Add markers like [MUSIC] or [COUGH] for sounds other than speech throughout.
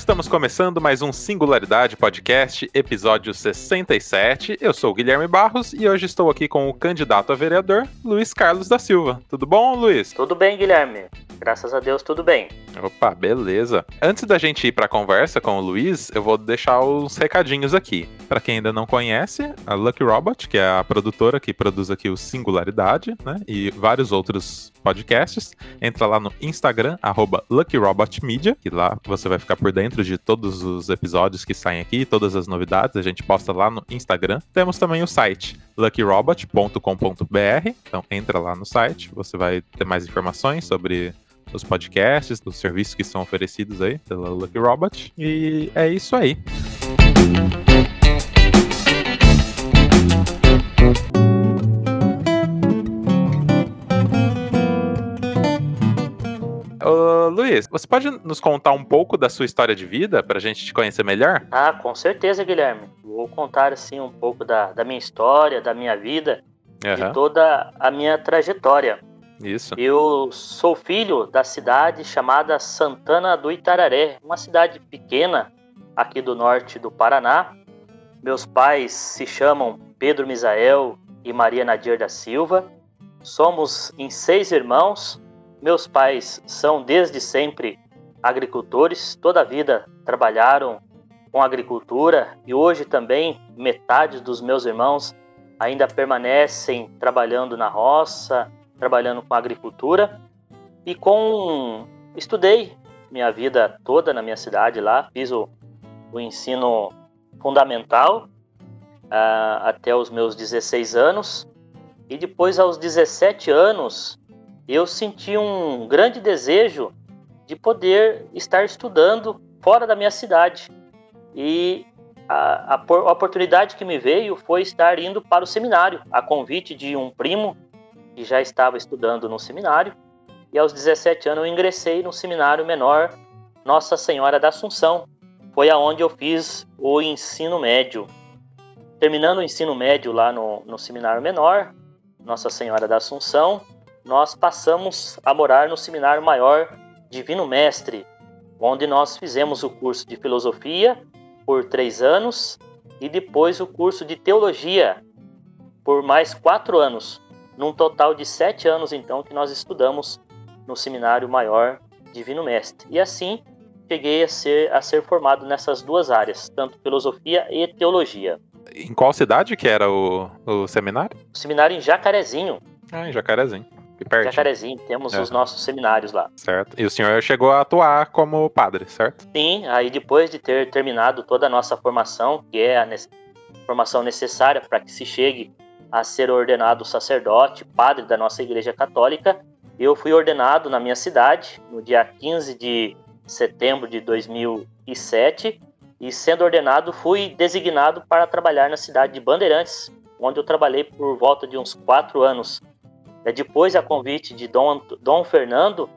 Estamos começando mais um Singularidade Podcast, episódio 67. Eu sou o Guilherme Barros e hoje estou aqui com o candidato a vereador, Luiz Carlos da Silva. Tudo bom, Luiz? Tudo bem, Guilherme. Graças a Deus, tudo bem. Opa, beleza. Antes da gente ir para a conversa com o Luiz, eu vou deixar uns recadinhos aqui. Para quem ainda não conhece, a Lucky Robot, que é a produtora que produz aqui o Singularidade, né, e vários outros podcasts, entra lá no Instagram, arroba LuckyRobotMedia, que lá você vai ficar por dentro de todos os episódios que saem aqui, todas as novidades, a gente posta lá no Instagram. Temos também o site luckyrobot.com.br, então entra lá no site, você vai ter mais informações sobre os podcasts, dos serviços que são oferecidos aí pela Lucky Robot. E é isso aí. Ô, Você pode nos contar um pouco da sua história de vida para a gente te conhecer melhor? Ah, com certeza, Guilherme. Vou contar assim um pouco da, da minha história, da minha vida, uhum. de toda a minha trajetória. Isso. Eu sou filho da cidade chamada Santana do Itararé, uma cidade pequena aqui do norte do Paraná. Meus pais se chamam Pedro Misael e Maria Nadir da Silva. Somos em seis irmãos. Meus pais são desde sempre agricultores, toda a vida trabalharam com agricultura e hoje também metade dos meus irmãos ainda permanecem trabalhando na roça, trabalhando com agricultura. E com estudei minha vida toda na minha cidade lá, fiz o, o ensino fundamental uh, até os meus 16 anos. E depois aos 17 anos eu senti um grande desejo de poder estar estudando fora da minha cidade e a, a, a oportunidade que me veio foi estar indo para o seminário a convite de um primo que já estava estudando no seminário, e aos 17 anos eu ingressei no seminário menor Nossa Senhora da Assunção. Foi aonde eu fiz o ensino médio. Terminando o ensino médio lá no, no seminário menor, Nossa Senhora da Assunção, nós passamos a morar no seminário maior Divino Mestre, onde nós fizemos o curso de filosofia por três anos e depois o curso de teologia por mais quatro anos num total de sete anos, então, que nós estudamos no Seminário Maior Divino Mestre. E assim cheguei a ser, a ser formado nessas duas áreas, tanto filosofia e teologia. Em qual cidade que era o, o seminário? O seminário em Jacarezinho. Ah, em Jacarezinho. Jacarezinho, temos é. os nossos seminários lá. Certo. E o senhor chegou a atuar como padre, certo? Sim, aí depois de ter terminado toda a nossa formação, que é a ne formação necessária para que se chegue a ser ordenado sacerdote, padre da nossa Igreja Católica. Eu fui ordenado na minha cidade no dia 15 de setembro de 2007 e, sendo ordenado, fui designado para trabalhar na cidade de Bandeirantes, onde eu trabalhei por volta de uns quatro anos. É, depois, a convite de Dom, Dom Fernando,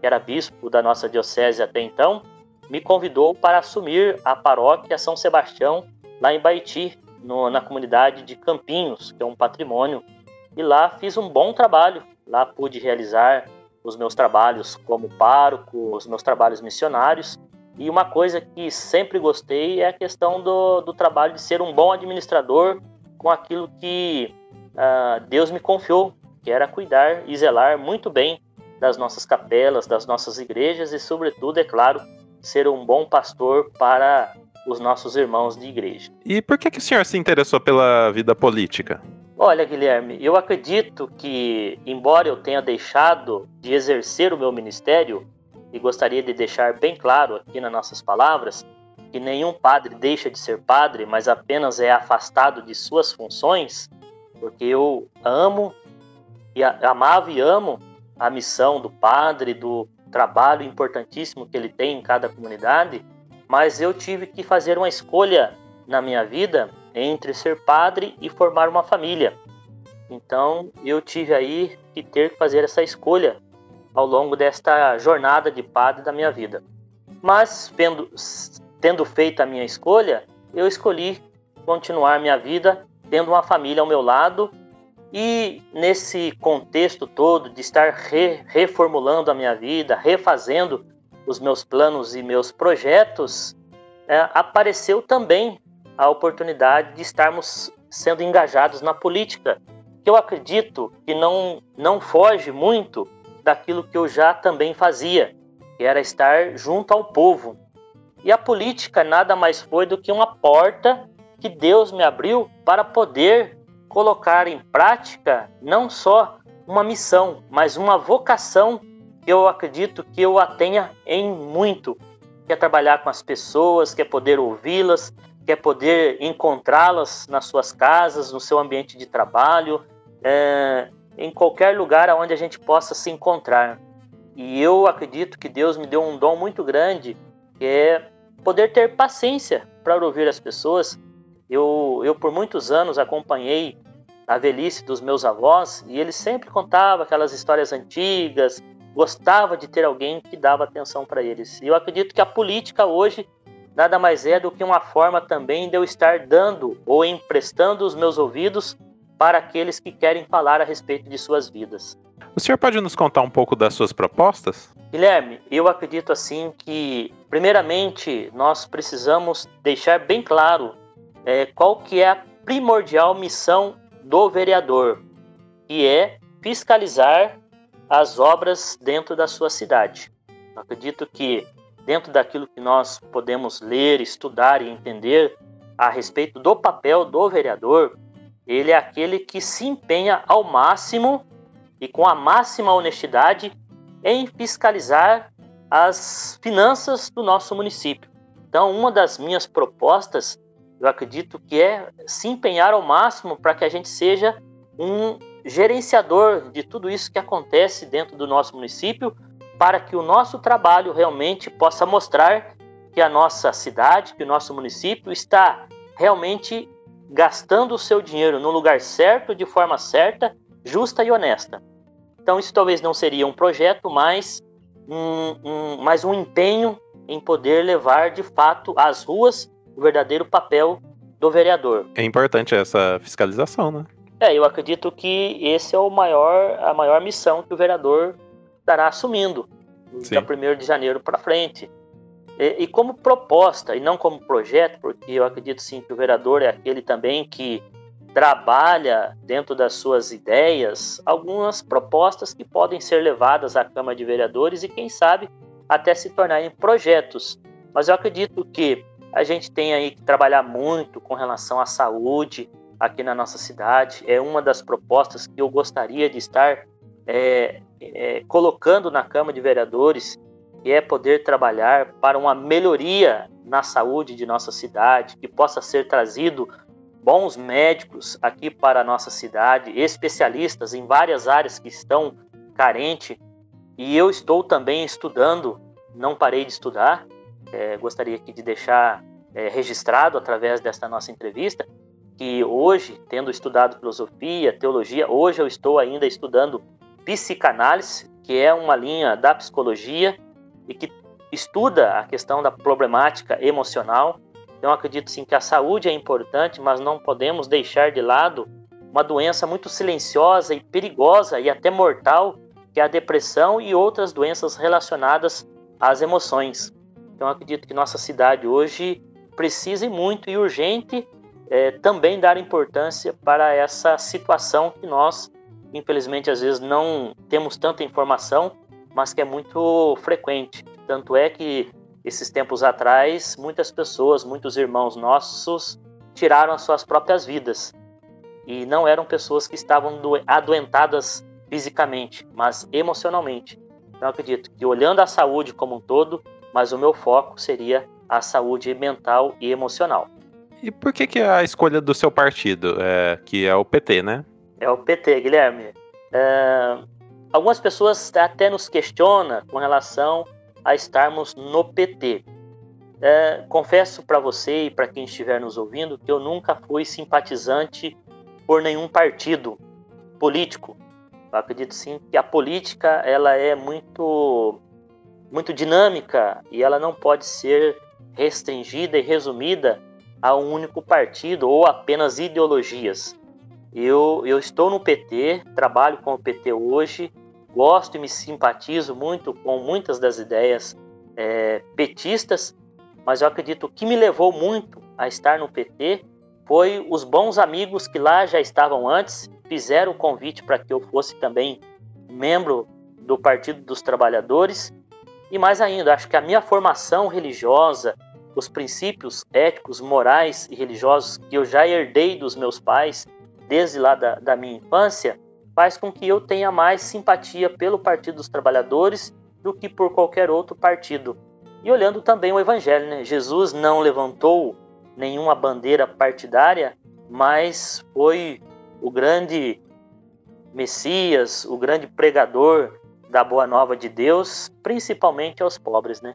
que era bispo da nossa diocese até então, me convidou para assumir a paróquia São Sebastião, lá em Baiti, no, na comunidade de Campinhos, que é um patrimônio, e lá fiz um bom trabalho. Lá pude realizar os meus trabalhos como pároco, os meus trabalhos missionários. E uma coisa que sempre gostei é a questão do, do trabalho de ser um bom administrador com aquilo que uh, Deus me confiou, que era cuidar e zelar muito bem das nossas capelas, das nossas igrejas e, sobretudo, é claro, ser um bom pastor para os nossos irmãos de igreja. E por que, que o senhor se interessou pela vida política? Olha, Guilherme, eu acredito que, embora eu tenha deixado de exercer o meu ministério, e gostaria de deixar bem claro aqui nas nossas palavras, que nenhum padre deixa de ser padre, mas apenas é afastado de suas funções, porque eu amo e amava e amo a missão do padre, do trabalho importantíssimo que ele tem em cada comunidade, mas eu tive que fazer uma escolha na minha vida entre ser padre e formar uma família. Então eu tive aí que ter que fazer essa escolha ao longo desta jornada de padre da minha vida. Mas tendo, tendo feito a minha escolha, eu escolhi continuar minha vida tendo uma família ao meu lado e nesse contexto todo de estar re, reformulando a minha vida, refazendo os meus planos e meus projetos, é, apareceu também a oportunidade de estarmos sendo engajados na política, que eu acredito que não, não foge muito daquilo que eu já também fazia, que era estar junto ao povo. E a política nada mais foi do que uma porta que Deus me abriu para poder colocar em prática não só uma missão, mas uma vocação que eu acredito que eu a tenha em muito, que é trabalhar com as pessoas, que é poder ouvi-las, que é poder encontrá-las nas suas casas, no seu ambiente de trabalho, é, em qualquer lugar onde a gente possa se encontrar. E eu acredito que Deus me deu um dom muito grande, que é poder ter paciência para ouvir as pessoas. Eu, eu por muitos anos acompanhei a velhice dos meus avós e eles sempre contavam aquelas histórias antigas, gostava de ter alguém que dava atenção para eles. E eu acredito que a política hoje nada mais é do que uma forma também de eu estar dando ou emprestando os meus ouvidos para aqueles que querem falar a respeito de suas vidas. O senhor pode nos contar um pouco das suas propostas? Guilherme, eu acredito assim que, primeiramente, nós precisamos deixar bem claro é, qual que é a primordial missão do vereador, que é fiscalizar as obras dentro da sua cidade. Eu acredito que dentro daquilo que nós podemos ler, estudar e entender a respeito do papel do vereador, ele é aquele que se empenha ao máximo e com a máxima honestidade em fiscalizar as finanças do nosso município. Então, uma das minhas propostas, eu acredito que é se empenhar ao máximo para que a gente seja um gerenciador de tudo isso que acontece dentro do nosso município, para que o nosso trabalho realmente possa mostrar que a nossa cidade, que o nosso município está realmente gastando o seu dinheiro no lugar certo, de forma certa, justa e honesta. Então, isso talvez não seria um projeto, mas um, um, mais um empenho em poder levar de fato às ruas o verdadeiro papel do vereador. É importante essa fiscalização, né? É, eu acredito que esse é o maior, a maior missão que o vereador estará assumindo Sim. da 1 de janeiro para frente. E, e, como proposta, e não como projeto, porque eu acredito sim que o vereador é aquele também que trabalha dentro das suas ideias algumas propostas que podem ser levadas à Câmara de Vereadores e, quem sabe, até se tornarem projetos. Mas eu acredito que a gente tem aí que trabalhar muito com relação à saúde aqui na nossa cidade. É uma das propostas que eu gostaria de estar é, é, colocando na Câmara de Vereadores, que é poder trabalhar para uma melhoria na saúde de nossa cidade, que possa ser trazido bons médicos aqui para a nossa cidade, especialistas em várias áreas que estão carentes. E eu estou também estudando, não parei de estudar, é, gostaria aqui de deixar é, registrado através desta nossa entrevista, que hoje, tendo estudado filosofia, teologia, hoje eu estou ainda estudando psicanálise, que é uma linha da psicologia e que estuda a questão da problemática emocional. Então acredito sim que a saúde é importante, mas não podemos deixar de lado uma doença muito silenciosa e perigosa e até mortal, que é a depressão e outras doenças relacionadas às emoções. Então acredito que nossa cidade hoje precisa muito e urgente é, também dar importância para essa situação que nós infelizmente, às vezes não temos tanta informação, mas que é muito frequente. Tanto é que esses tempos atrás, muitas pessoas, muitos irmãos nossos tiraram as suas próprias vidas. E não eram pessoas que estavam adoentadas fisicamente, mas emocionalmente. Então, acredito que olhando a saúde como um todo, mas o meu foco seria a saúde mental e emocional. E por que, que é a escolha do seu partido, é, que é o PT, né? É o PT, Guilherme. É, algumas pessoas até nos questionam com relação a estarmos no PT. É, confesso para você e para quem estiver nos ouvindo que eu nunca fui simpatizante por nenhum partido político. Eu acredito sim que a política ela é muito muito dinâmica e ela não pode ser restringida e resumida a um único partido ou apenas ideologias. Eu, eu estou no PT, trabalho com o PT hoje, gosto e me simpatizo muito com muitas das ideias é, petistas, mas eu acredito que me levou muito a estar no PT foi os bons amigos que lá já estavam antes, fizeram o convite para que eu fosse também membro do Partido dos Trabalhadores. E mais ainda, acho que a minha formação religiosa, os princípios éticos, morais e religiosos que eu já herdei dos meus pais, desde lá da, da minha infância, faz com que eu tenha mais simpatia pelo Partido dos Trabalhadores do que por qualquer outro partido. E olhando também o Evangelho, né? Jesus não levantou nenhuma bandeira partidária, mas foi o grande Messias, o grande pregador da boa nova de Deus, principalmente aos pobres, né?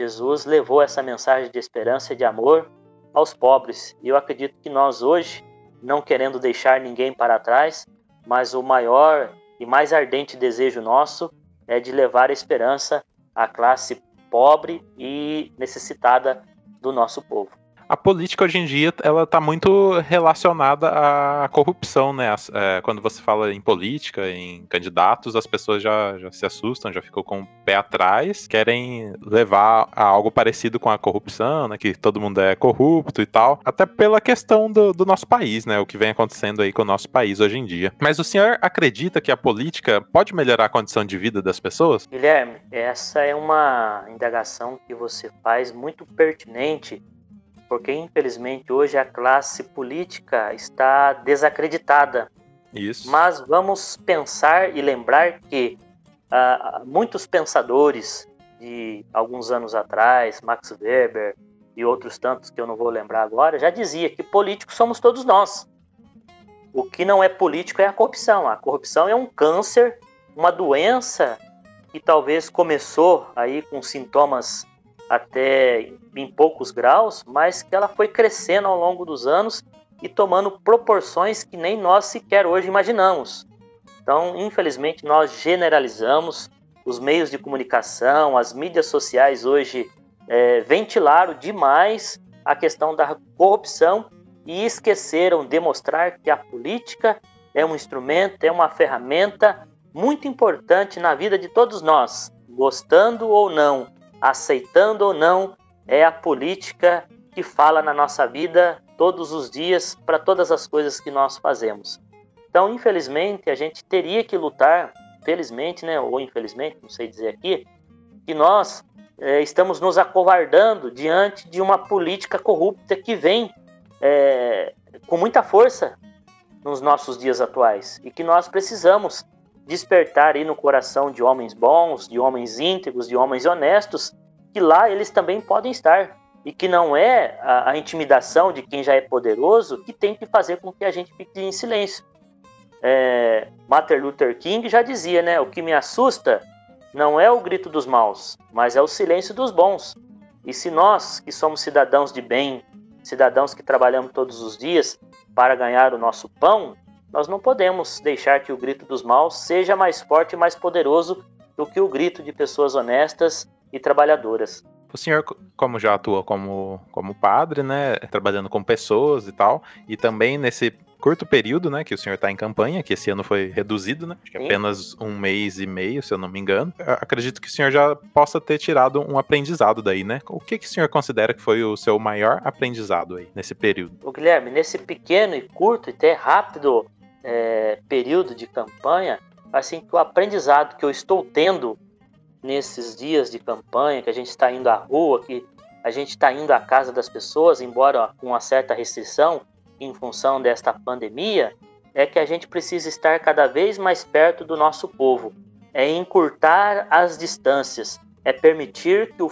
Jesus levou essa mensagem de esperança e de amor aos pobres. E eu acredito que nós hoje, não querendo deixar ninguém para trás, mas o maior e mais ardente desejo nosso é de levar a esperança à classe pobre e necessitada do nosso povo a política hoje em dia ela está muito relacionada à corrupção, né? É, quando você fala em política, em candidatos, as pessoas já, já se assustam, já ficam com o pé atrás, querem levar a algo parecido com a corrupção, né? Que todo mundo é corrupto e tal. Até pela questão do, do nosso país, né? O que vem acontecendo aí com o nosso país hoje em dia. Mas o senhor acredita que a política pode melhorar a condição de vida das pessoas? Guilherme, essa é uma indagação que você faz muito pertinente porque infelizmente hoje a classe política está desacreditada. Isso. Mas vamos pensar e lembrar que uh, muitos pensadores de alguns anos atrás, Max Weber e outros tantos que eu não vou lembrar agora, já dizia que políticos somos todos nós. O que não é político é a corrupção. A corrupção é um câncer, uma doença que talvez começou aí com sintomas até em poucos graus, mas que ela foi crescendo ao longo dos anos e tomando proporções que nem nós sequer hoje imaginamos. Então, infelizmente, nós generalizamos os meios de comunicação, as mídias sociais hoje é, ventilaram demais a questão da corrupção e esqueceram de mostrar que a política é um instrumento, é uma ferramenta muito importante na vida de todos nós, gostando ou não, aceitando ou não, é a política que fala na nossa vida todos os dias para todas as coisas que nós fazemos. Então, infelizmente, a gente teria que lutar, felizmente, né, ou infelizmente, não sei dizer aqui, que nós é, estamos nos acovardando diante de uma política corrupta que vem é, com muita força nos nossos dias atuais e que nós precisamos despertar aí no coração de homens bons, de homens íntegros, de homens honestos, que lá eles também podem estar. E que não é a, a intimidação de quem já é poderoso que tem que fazer com que a gente fique em silêncio. É, Martin Luther King já dizia, né? O que me assusta não é o grito dos maus, mas é o silêncio dos bons. E se nós, que somos cidadãos de bem, cidadãos que trabalhamos todos os dias para ganhar o nosso pão, nós não podemos deixar que o grito dos maus seja mais forte e mais poderoso do que o grito de pessoas honestas e trabalhadoras. O senhor, como já atua como, como padre, né, trabalhando com pessoas e tal, e também nesse curto período, né, que o senhor está em campanha, que esse ano foi reduzido, né, acho que apenas um mês e meio, se eu não me engano. Eu acredito que o senhor já possa ter tirado um aprendizado daí, né? O que, que o senhor considera que foi o seu maior aprendizado aí, nesse período? O Guilherme, nesse pequeno e curto e até rápido é, período de campanha, assim que o aprendizado que eu estou tendo nesses dias de campanha, que a gente está indo à rua, que a gente está indo à casa das pessoas, embora com uma certa restrição em função desta pandemia, é que a gente precisa estar cada vez mais perto do nosso povo, é encurtar as distâncias, é permitir que o,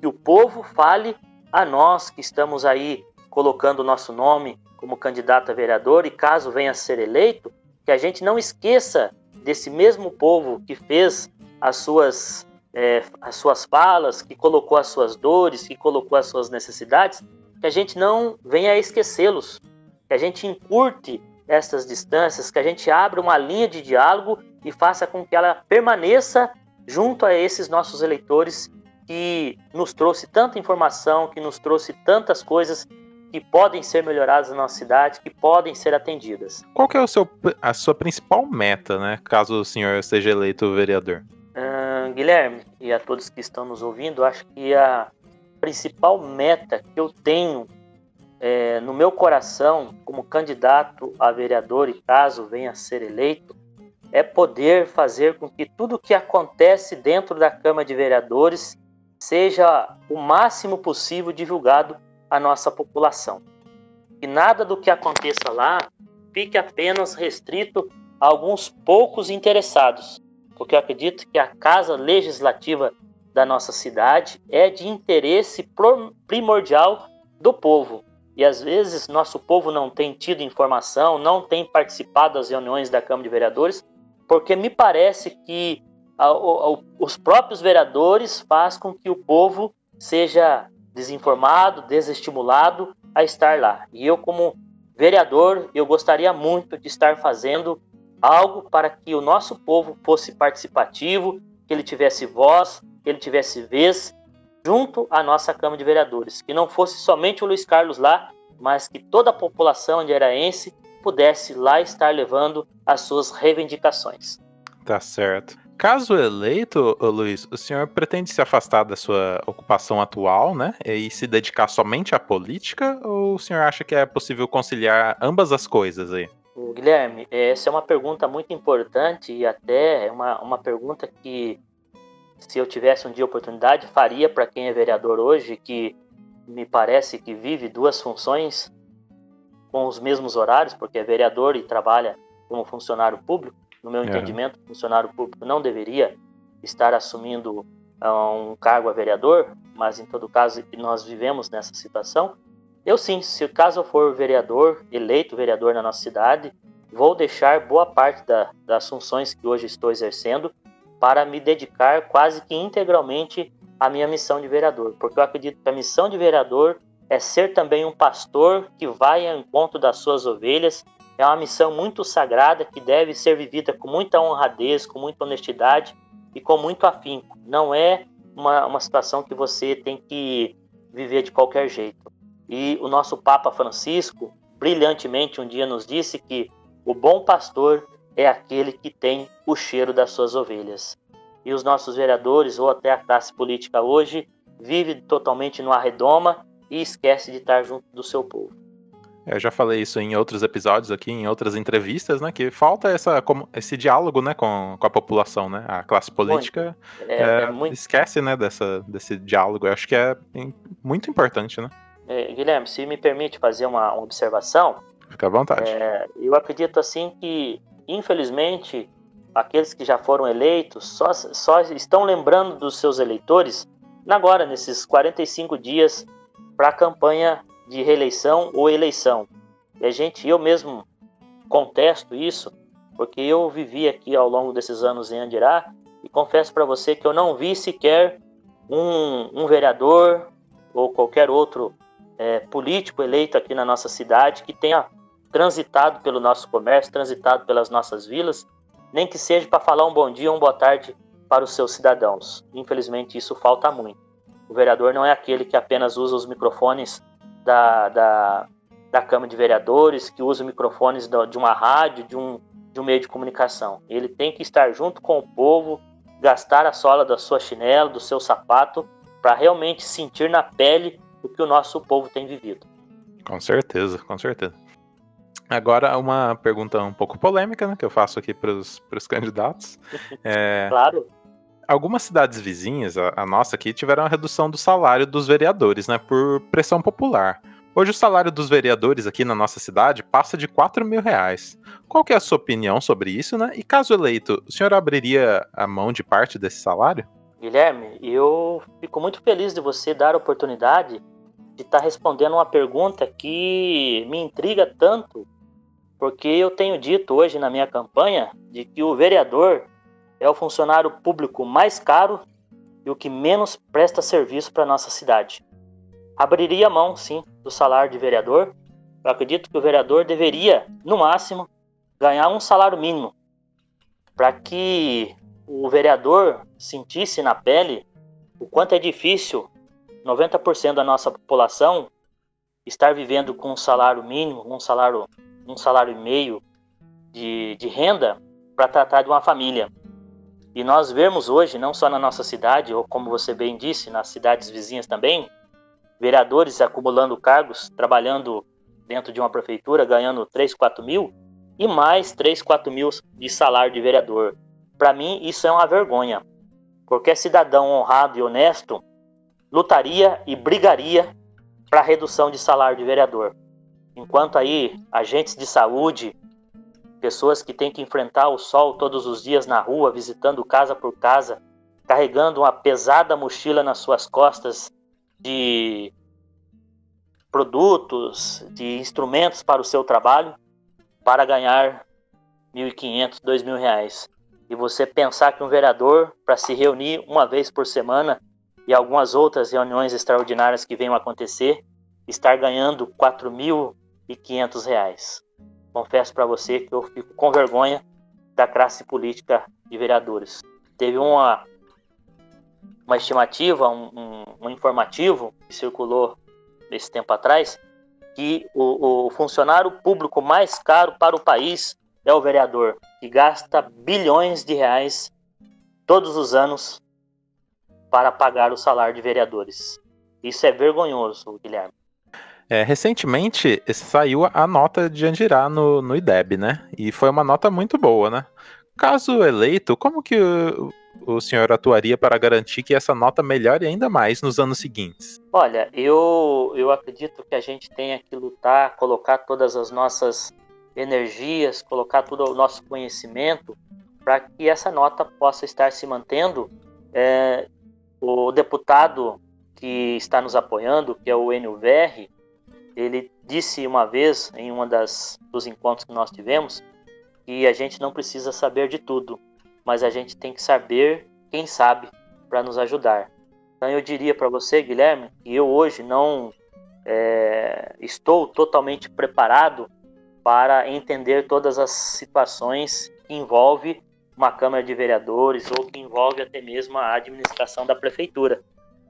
que o povo fale a nós que estamos aí colocando o nosso nome como candidato a vereador e caso venha a ser eleito, que a gente não esqueça desse mesmo povo que fez as suas, é, as suas falas, que colocou as suas dores, que colocou as suas necessidades, que a gente não venha a esquecê-los, que a gente encurte essas distâncias, que a gente abra uma linha de diálogo e faça com que ela permaneça junto a esses nossos eleitores que nos trouxe tanta informação, que nos trouxe tantas coisas que podem ser melhoradas na nossa cidade, que podem ser atendidas. Qual que é o seu, a sua principal meta, né, caso o senhor seja eleito vereador? Guilherme e a todos que estão nos ouvindo, acho que a principal meta que eu tenho é, no meu coração como candidato a vereador e caso venha a ser eleito é poder fazer com que tudo o que acontece dentro da Câmara de Vereadores seja o máximo possível divulgado à nossa população. Que nada do que aconteça lá fique apenas restrito a alguns poucos interessados, porque eu acredito que a Casa Legislativa da nossa cidade é de interesse primordial do povo. E às vezes nosso povo não tem tido informação, não tem participado das reuniões da Câmara de Vereadores, porque me parece que a, a, os próprios vereadores fazem com que o povo seja desinformado, desestimulado a estar lá. E eu, como vereador, eu gostaria muito de estar fazendo algo para que o nosso povo fosse participativo, que ele tivesse voz, que ele tivesse vez junto à nossa Câmara de Vereadores, que não fosse somente o Luiz Carlos lá, mas que toda a população anderaense pudesse lá estar levando as suas reivindicações. Tá certo. Caso eleito, Luiz, o senhor pretende se afastar da sua ocupação atual, né? E se dedicar somente à política? Ou o senhor acha que é possível conciliar ambas as coisas aí? Guilherme, essa é uma pergunta muito importante e até uma, uma pergunta que, se eu tivesse um dia oportunidade, faria para quem é vereador hoje, que me parece que vive duas funções com os mesmos horários, porque é vereador e trabalha como funcionário público. No meu é. entendimento, funcionário público não deveria estar assumindo uh, um cargo a vereador, mas em todo caso nós vivemos nessa situação. Eu sim, se caso eu for vereador, eleito vereador na nossa cidade, vou deixar boa parte da, das funções que hoje estou exercendo para me dedicar quase que integralmente à minha missão de vereador, porque eu acredito que a missão de vereador é ser também um pastor que vai ao encontro das suas ovelhas. É uma missão muito sagrada que deve ser vivida com muita honradez, com muita honestidade e com muito afinco. Não é uma, uma situação que você tem que viver de qualquer jeito. E o nosso Papa Francisco, brilhantemente, um dia nos disse que o bom pastor é aquele que tem o cheiro das suas ovelhas. E os nossos vereadores, ou até a classe política hoje, vive totalmente no arredoma e esquece de estar junto do seu povo. Eu já falei isso em outros episódios aqui, em outras entrevistas, né? Que falta essa, esse diálogo, né, com, com a população, né? A classe política é, é, é muito... esquece, né, dessa, desse diálogo. Eu acho que é muito importante, né? É, Guilherme, se me permite fazer uma, uma observação. Fica à vontade. É, eu acredito assim que, infelizmente, aqueles que já foram eleitos só, só estão lembrando dos seus eleitores agora, nesses 45 dias para a campanha de reeleição ou eleição. E a gente, eu mesmo contesto isso, porque eu vivi aqui ao longo desses anos em Andirá e confesso para você que eu não vi sequer um, um vereador ou qualquer outro é, político eleito aqui na nossa cidade que tenha transitado pelo nosso comércio, transitado pelas nossas vilas, nem que seja para falar um bom dia ou uma boa tarde para os seus cidadãos. Infelizmente, isso falta muito. O vereador não é aquele que apenas usa os microfones da, da, da Câmara de Vereadores, que usa microfones de uma rádio, de um, de um meio de comunicação. Ele tem que estar junto com o povo, gastar a sola da sua chinela, do seu sapato, para realmente sentir na pele o que o nosso povo tem vivido. Com certeza, com certeza. Agora, uma pergunta um pouco polêmica, né, que eu faço aqui para os candidatos. [LAUGHS] É, claro algumas cidades vizinhas, a, a, nossa aqui, tiveram a redução do salário dos vereadores, né, por pressão popular. Hoje o salário dos vereadores aqui na nossa cidade passa de 4 mil reais. Qual é a sua opinião sobre isso, né? E caso eleito, o senhor abriria a mão de parte desse salário? Guilherme, eu fico muito feliz de você dar a oportunidade de estar tá respondendo uma pergunta que me intriga tanto, porque eu tenho dito hoje na minha campanha de que o vereador é o funcionário público mais caro e o que menos presta serviço para nossa cidade. Abriria mão, sim, do salário de vereador. Eu acredito que o vereador deveria, no máximo, ganhar um salário mínimo, para que o vereador sentisse na pele o quanto é difícil 90% da nossa população estar vivendo com um salário mínimo, um salário, um salário e meio de, de renda para tratar de uma família. E nós vemos hoje, não só na nossa cidade, ou como você bem disse, nas cidades vizinhas também, vereadores acumulando cargos, trabalhando dentro de uma prefeitura, ganhando 3, 4 mil, e mais 3, 4 mil de salário de vereador. Para mim, isso é uma vergonha. Qualquer cidadão honrado e honesto lutaria e brigaria para redução de salário de vereador. Enquanto aí agentes de saúde, pessoas que têm que enfrentar o sol todos os dias na rua, visitando casa por casa, carregando uma pesada mochila nas suas costas de produtos, de instrumentos para o seu trabalho, para ganhar 1.500, 2.000 reais. E você pensar que um vereador, para se reunir uma vez por semana e algumas outras reuniões extraordinárias que venham acontecer, estar ganhando 4.500 reais. Confesso para você que eu fico com vergonha da classe política de vereadores. Teve uma, uma estimativa, um, um, um informativo que circulou esse tempo atrás, que o, o funcionário público mais caro para o país é o vereador, que gasta bilhões de reais todos os anos para pagar o salário de vereadores. Isso é vergonhoso, Guilherme. É, recentemente saiu a nota de Andirá no, no IDEB, né? E foi uma nota muito boa, né? Caso eleito, como que o, o senhor atuaria para garantir que essa nota melhore ainda mais nos anos seguintes? Olha, eu, eu acredito que a gente tenha que lutar, colocar todas as nossas energias, colocar todo o nosso conhecimento para que essa nota possa estar se mantendo. É, o deputado que está nos apoiando, que é o NUVR, ele disse uma vez em uma das dos encontros que nós tivemos que a gente não precisa saber de tudo, mas a gente tem que saber quem sabe para nos ajudar. Então eu diria para você, Guilherme, que eu hoje não é, estou totalmente preparado para entender todas as situações que envolve uma Câmara de Vereadores ou que envolve até mesmo a administração da prefeitura.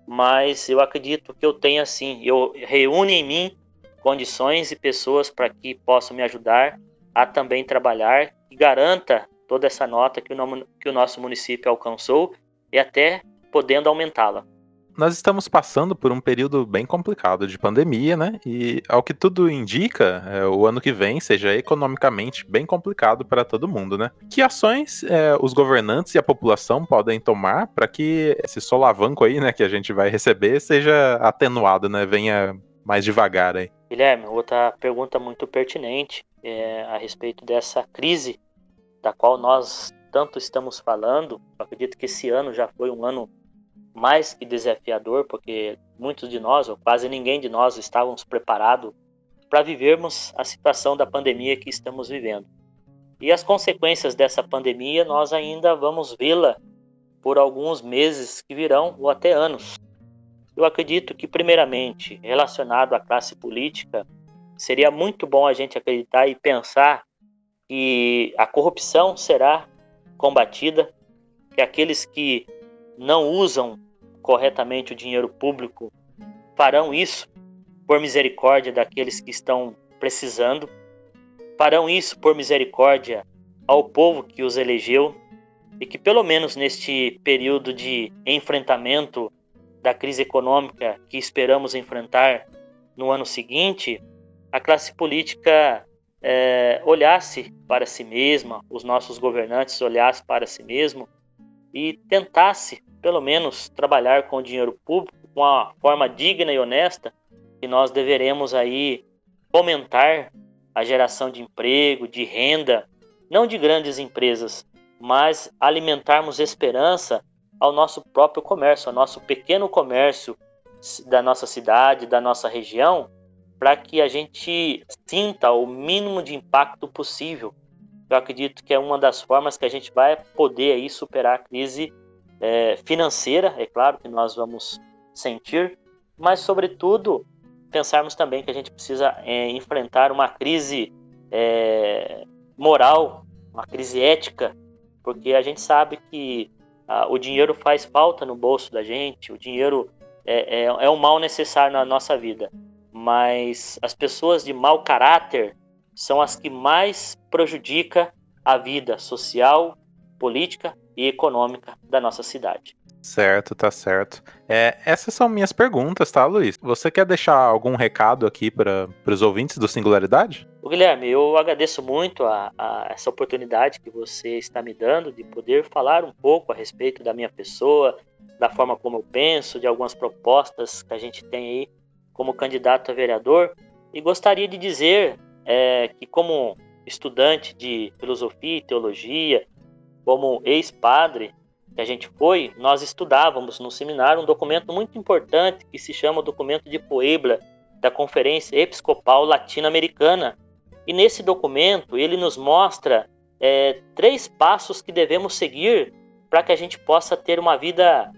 Mas eu acredito que eu tenho assim, eu reúno em mim condições e pessoas para que possam me ajudar a também trabalhar e garanta toda essa nota que o, que o nosso município alcançou e até podendo aumentá-la. Nós estamos passando por um período bem complicado de pandemia, né? E ao que tudo indica, é, o ano que vem seja economicamente bem complicado para todo mundo, né? Que ações é, os governantes e a população podem tomar para que esse solavanco aí, né, que a gente vai receber, seja atenuado, né? Venha mais devagar aí. Guilherme, outra pergunta muito pertinente é a respeito dessa crise da qual nós tanto estamos falando. Eu acredito que esse ano já foi um ano mais que desafiador, porque muitos de nós, ou quase ninguém de nós, estávamos preparados para vivermos a situação da pandemia que estamos vivendo. E as consequências dessa pandemia nós ainda vamos vê-la por alguns meses que virão ou até anos. Eu acredito que, primeiramente, relacionado à classe política, seria muito bom a gente acreditar e pensar que a corrupção será combatida, que aqueles que não usam corretamente o dinheiro público farão isso por misericórdia daqueles que estão precisando, farão isso por misericórdia ao povo que os elegeu e que, pelo menos neste período de enfrentamento da crise econômica que esperamos enfrentar no ano seguinte, a classe política é, olhasse para si mesma, os nossos governantes olhassem para si mesmo e tentasse, pelo menos, trabalhar com o dinheiro público com uma forma digna e honesta, que nós deveremos aí fomentar a geração de emprego, de renda, não de grandes empresas, mas alimentarmos esperança ao nosso próprio comércio, ao nosso pequeno comércio da nossa cidade, da nossa região, para que a gente sinta o mínimo de impacto possível. Eu acredito que é uma das formas que a gente vai poder aí superar a crise é, financeira, é claro que nós vamos sentir, mas sobretudo pensarmos também que a gente precisa é, enfrentar uma crise é, moral, uma crise ética, porque a gente sabe que ah, o dinheiro faz falta no bolso da gente, o dinheiro é, é, é um mal necessário na nossa vida. Mas as pessoas de mau caráter são as que mais prejudicam a vida social, política e econômica da nossa cidade. Certo, tá certo. É, essas são minhas perguntas, tá, Luiz? Você quer deixar algum recado aqui para os ouvintes do Singularidade? O Guilherme, eu agradeço muito a, a, essa oportunidade que você está me dando de poder falar um pouco a respeito da minha pessoa, da forma como eu penso, de algumas propostas que a gente tem aí como candidato a vereador. E gostaria de dizer é, que, como estudante de filosofia e teologia, como ex-padre, que a gente foi, nós estudávamos no seminário um documento muito importante que se chama o Documento de Puebla da Conferência Episcopal Latino-Americana. E nesse documento ele nos mostra é, três passos que devemos seguir para que a gente possa ter uma vida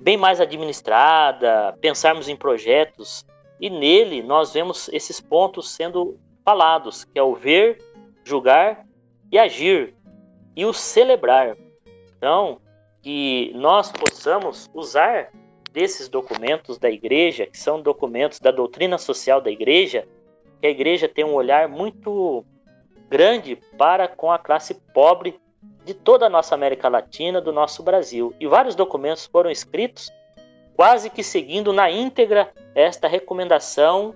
bem mais administrada, pensarmos em projetos. E nele nós vemos esses pontos sendo falados, que é o ver, julgar e agir, e o celebrar. Então, que nós possamos usar desses documentos da igreja, que são documentos da doutrina social da igreja, que a igreja tem um olhar muito grande para com a classe pobre de toda a nossa América Latina, do nosso Brasil. E vários documentos foram escritos quase que seguindo na íntegra esta recomendação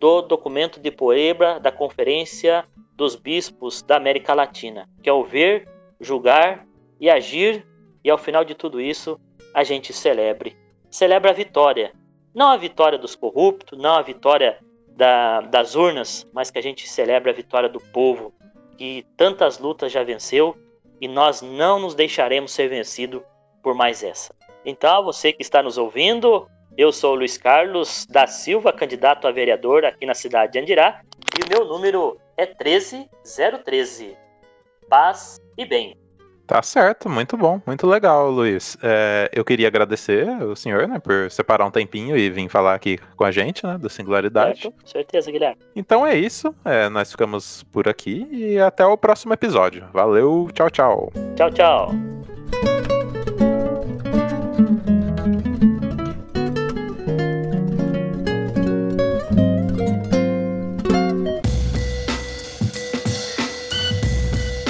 do documento de Puebla da Conferência dos Bispos da América Latina, que é o ver, julgar e agir e ao final de tudo isso a gente celebre. Celebra a vitória. Não a vitória dos corruptos, não a vitória da, das urnas, mas que a gente celebre a vitória do povo, que tantas lutas já venceu e nós não nos deixaremos ser vencidos por mais essa. Então, você que está nos ouvindo, eu sou o Luiz Carlos da Silva, candidato a vereador aqui na cidade de Andirá, e o meu número é 13013. Paz e bem. Tá certo, muito bom, muito legal, Luiz. É, eu queria agradecer o senhor, né, por separar um tempinho e vir falar aqui com a gente, né, do Singularidade. Certo, certeza, Guilherme. Então é isso, é, nós ficamos por aqui e até o próximo episódio. Valeu, tchau, tchau. Tchau, tchau.